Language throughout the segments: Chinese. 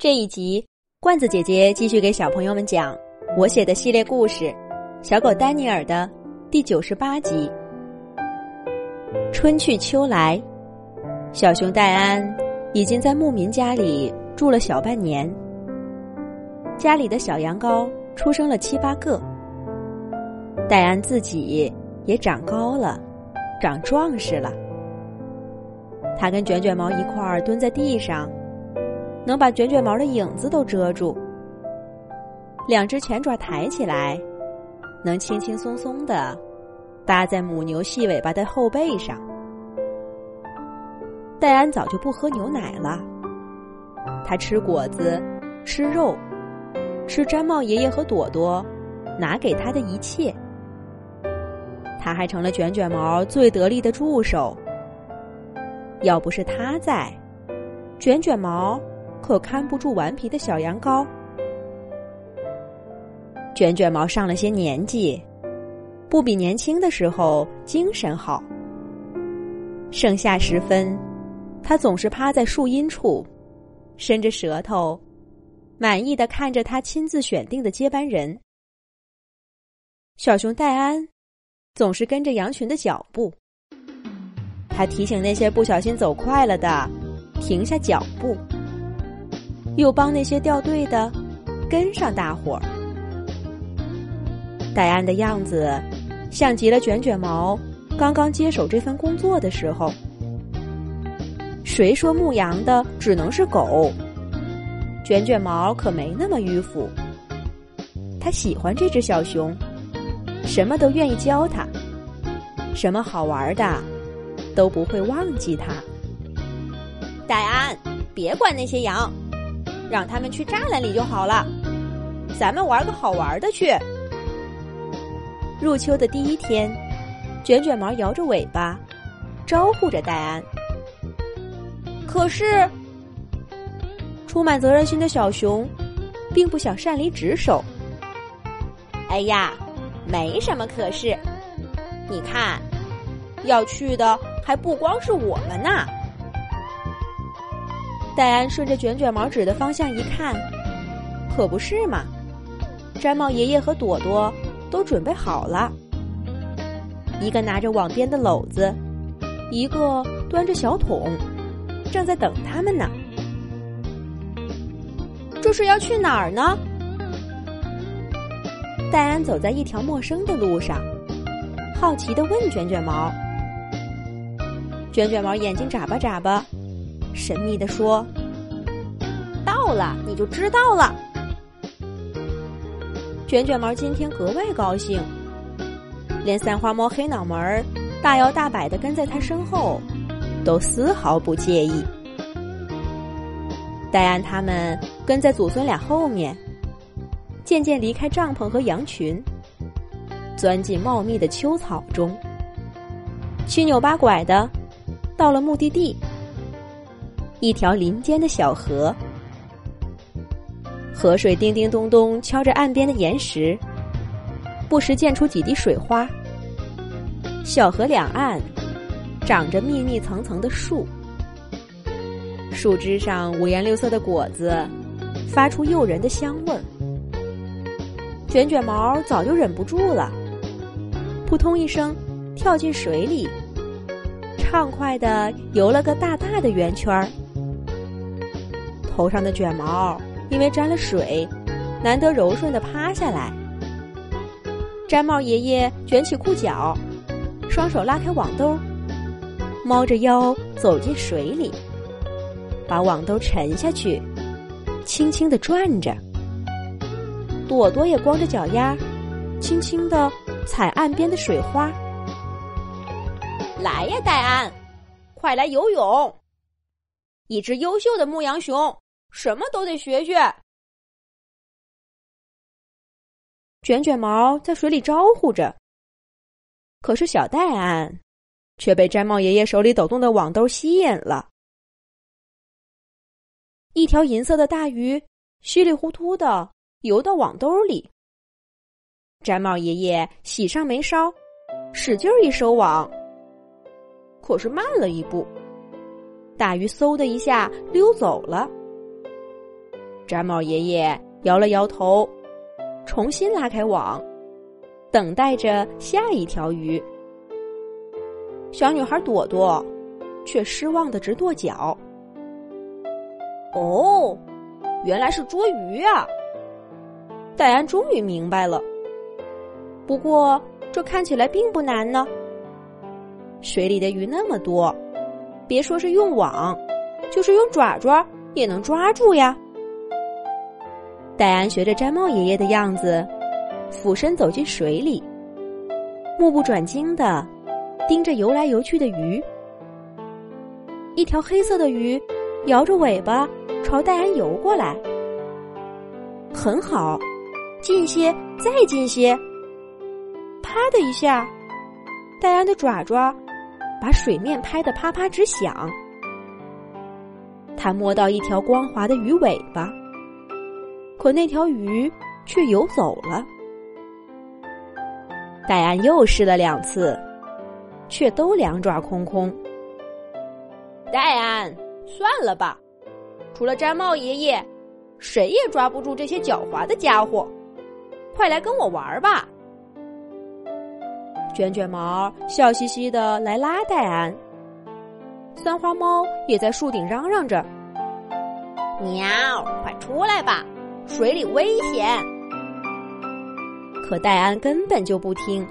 这一集，罐子姐姐继续给小朋友们讲我写的系列故事《小狗丹尼尔》的第九十八集。春去秋来，小熊戴安已经在牧民家里住了小半年，家里的小羊羔出生了七八个，戴安自己也长高了，长壮实了。他跟卷卷毛一块儿蹲在地上。能把卷卷毛的影子都遮住，两只前爪抬起来，能轻轻松松的搭在母牛细尾巴的后背上。戴安早就不喝牛奶了，他吃果子，吃肉，吃毡帽爷爷和朵朵拿给他的一切。他还成了卷卷毛最得力的助手。要不是他在，卷卷毛。可看不住顽皮的小羊羔，卷卷毛上了些年纪，不比年轻的时候精神好。盛夏时分，他总是趴在树荫处，伸着舌头，满意的看着他亲自选定的接班人。小熊戴安总是跟着羊群的脚步，他提醒那些不小心走快了的停下脚步。又帮那些掉队的跟上大伙儿。戴安的样子像极了卷卷毛刚刚接手这份工作的时候。谁说牧羊的只能是狗？卷卷毛可没那么迂腐。他喜欢这只小熊，什么都愿意教他，什么好玩的都不会忘记他。戴安，别管那些羊。让他们去栅栏里就好了，咱们玩个好玩的去。入秋的第一天，卷卷毛摇着尾巴，招呼着戴安。可是，充满责任心的小熊，并不想擅离职守。哎呀，没什么可是，你看，要去的还不光是我们呢。戴安顺着卷卷毛指的方向一看，可不是嘛！毡帽爷爷和朵朵都准备好了，一个拿着网编的篓子，一个端着小桶，正在等他们呢。这是要去哪儿呢？戴安走在一条陌生的路上，好奇的问卷卷毛。卷卷毛眼睛眨巴眨巴。神秘的说：“到了，你就知道了。”卷卷毛今天格外高兴，连三花猫黑脑门儿大摇大摆的跟在他身后，都丝毫不介意。戴安他们跟在祖孙俩后面，渐渐离开帐篷和羊群，钻进茂密的秋草中，七扭八拐的到了目的地。一条林间的小河，河水叮叮咚咚敲着岸边的岩石，不时溅出几滴水花。小河两岸长着密密层层的树，树枝上五颜六色的果子发出诱人的香味儿。卷卷毛早就忍不住了，扑通一声跳进水里，畅快的游了个大大的圆圈儿。头上的卷毛因为沾了水，难得柔顺的趴下来。毡帽爷爷卷起裤脚，双手拉开网兜，猫着腰走进水里，把网兜沉下去，轻轻的转着。朵朵也光着脚丫，轻轻的踩岸边的水花。来呀，戴安，快来游泳！一只优秀的牧羊熊。什么都得学学。卷卷毛在水里招呼着，可是小戴安却被毡帽爷爷手里抖动的网兜吸引了。一条银色的大鱼稀里糊涂的游到网兜里，毡帽爷爷喜上眉梢，使劲一收网，可是慢了一步，大鱼嗖的一下溜走了。毡帽爷爷摇了摇头，重新拉开网，等待着下一条鱼。小女孩朵朵却失望的直跺脚。哦，原来是捉鱼啊！戴安终于明白了。不过这看起来并不难呢。水里的鱼那么多，别说是用网，就是用爪爪也能抓住呀。戴安学着毡帽爷爷的样子，俯身走进水里，目不转睛的盯着游来游去的鱼。一条黑色的鱼摇着尾巴朝戴安游过来。很好，近些，再近些。啪的一下，戴安的爪爪。把水面拍得啪啪直响。他摸到一条光滑的鱼尾巴，可那条鱼却游走了。戴安又试了两次，却都两爪空空。戴安，算了吧，除了毡帽爷爷，谁也抓不住这些狡猾的家伙。快来跟我玩吧！卷卷毛笑嘻嘻的来拉戴安，三花猫也在树顶嚷嚷着：“喵，快出来吧，水里危险！”可戴安根本就不听。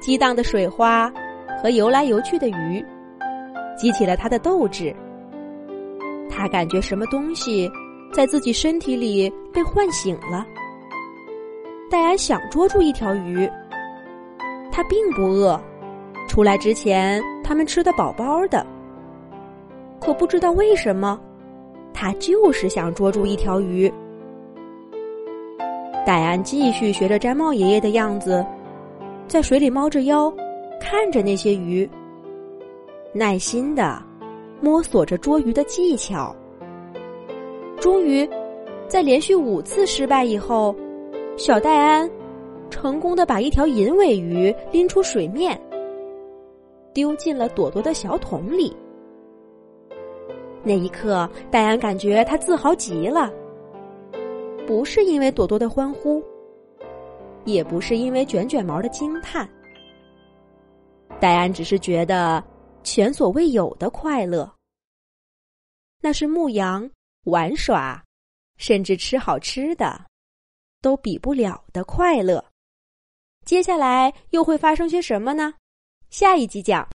激荡的水花和游来游去的鱼，激起了他的斗志。他感觉什么东西在自己身体里被唤醒了。戴安想捉住一条鱼。他并不饿，出来之前他们吃的饱饱的。可不知道为什么，他就是想捉住一条鱼。戴安继续学着毡帽爷爷的样子，在水里猫着腰，看着那些鱼，耐心的摸索着捉鱼的技巧。终于，在连续五次失败以后，小戴安。成功的把一条银尾鱼拎出水面，丢进了朵朵的小桶里。那一刻，戴安感觉他自豪极了。不是因为朵朵的欢呼，也不是因为卷卷毛的惊叹，戴安只是觉得前所未有的快乐。那是牧羊、玩耍，甚至吃好吃的，都比不了的快乐。接下来又会发生些什么呢？下一集讲。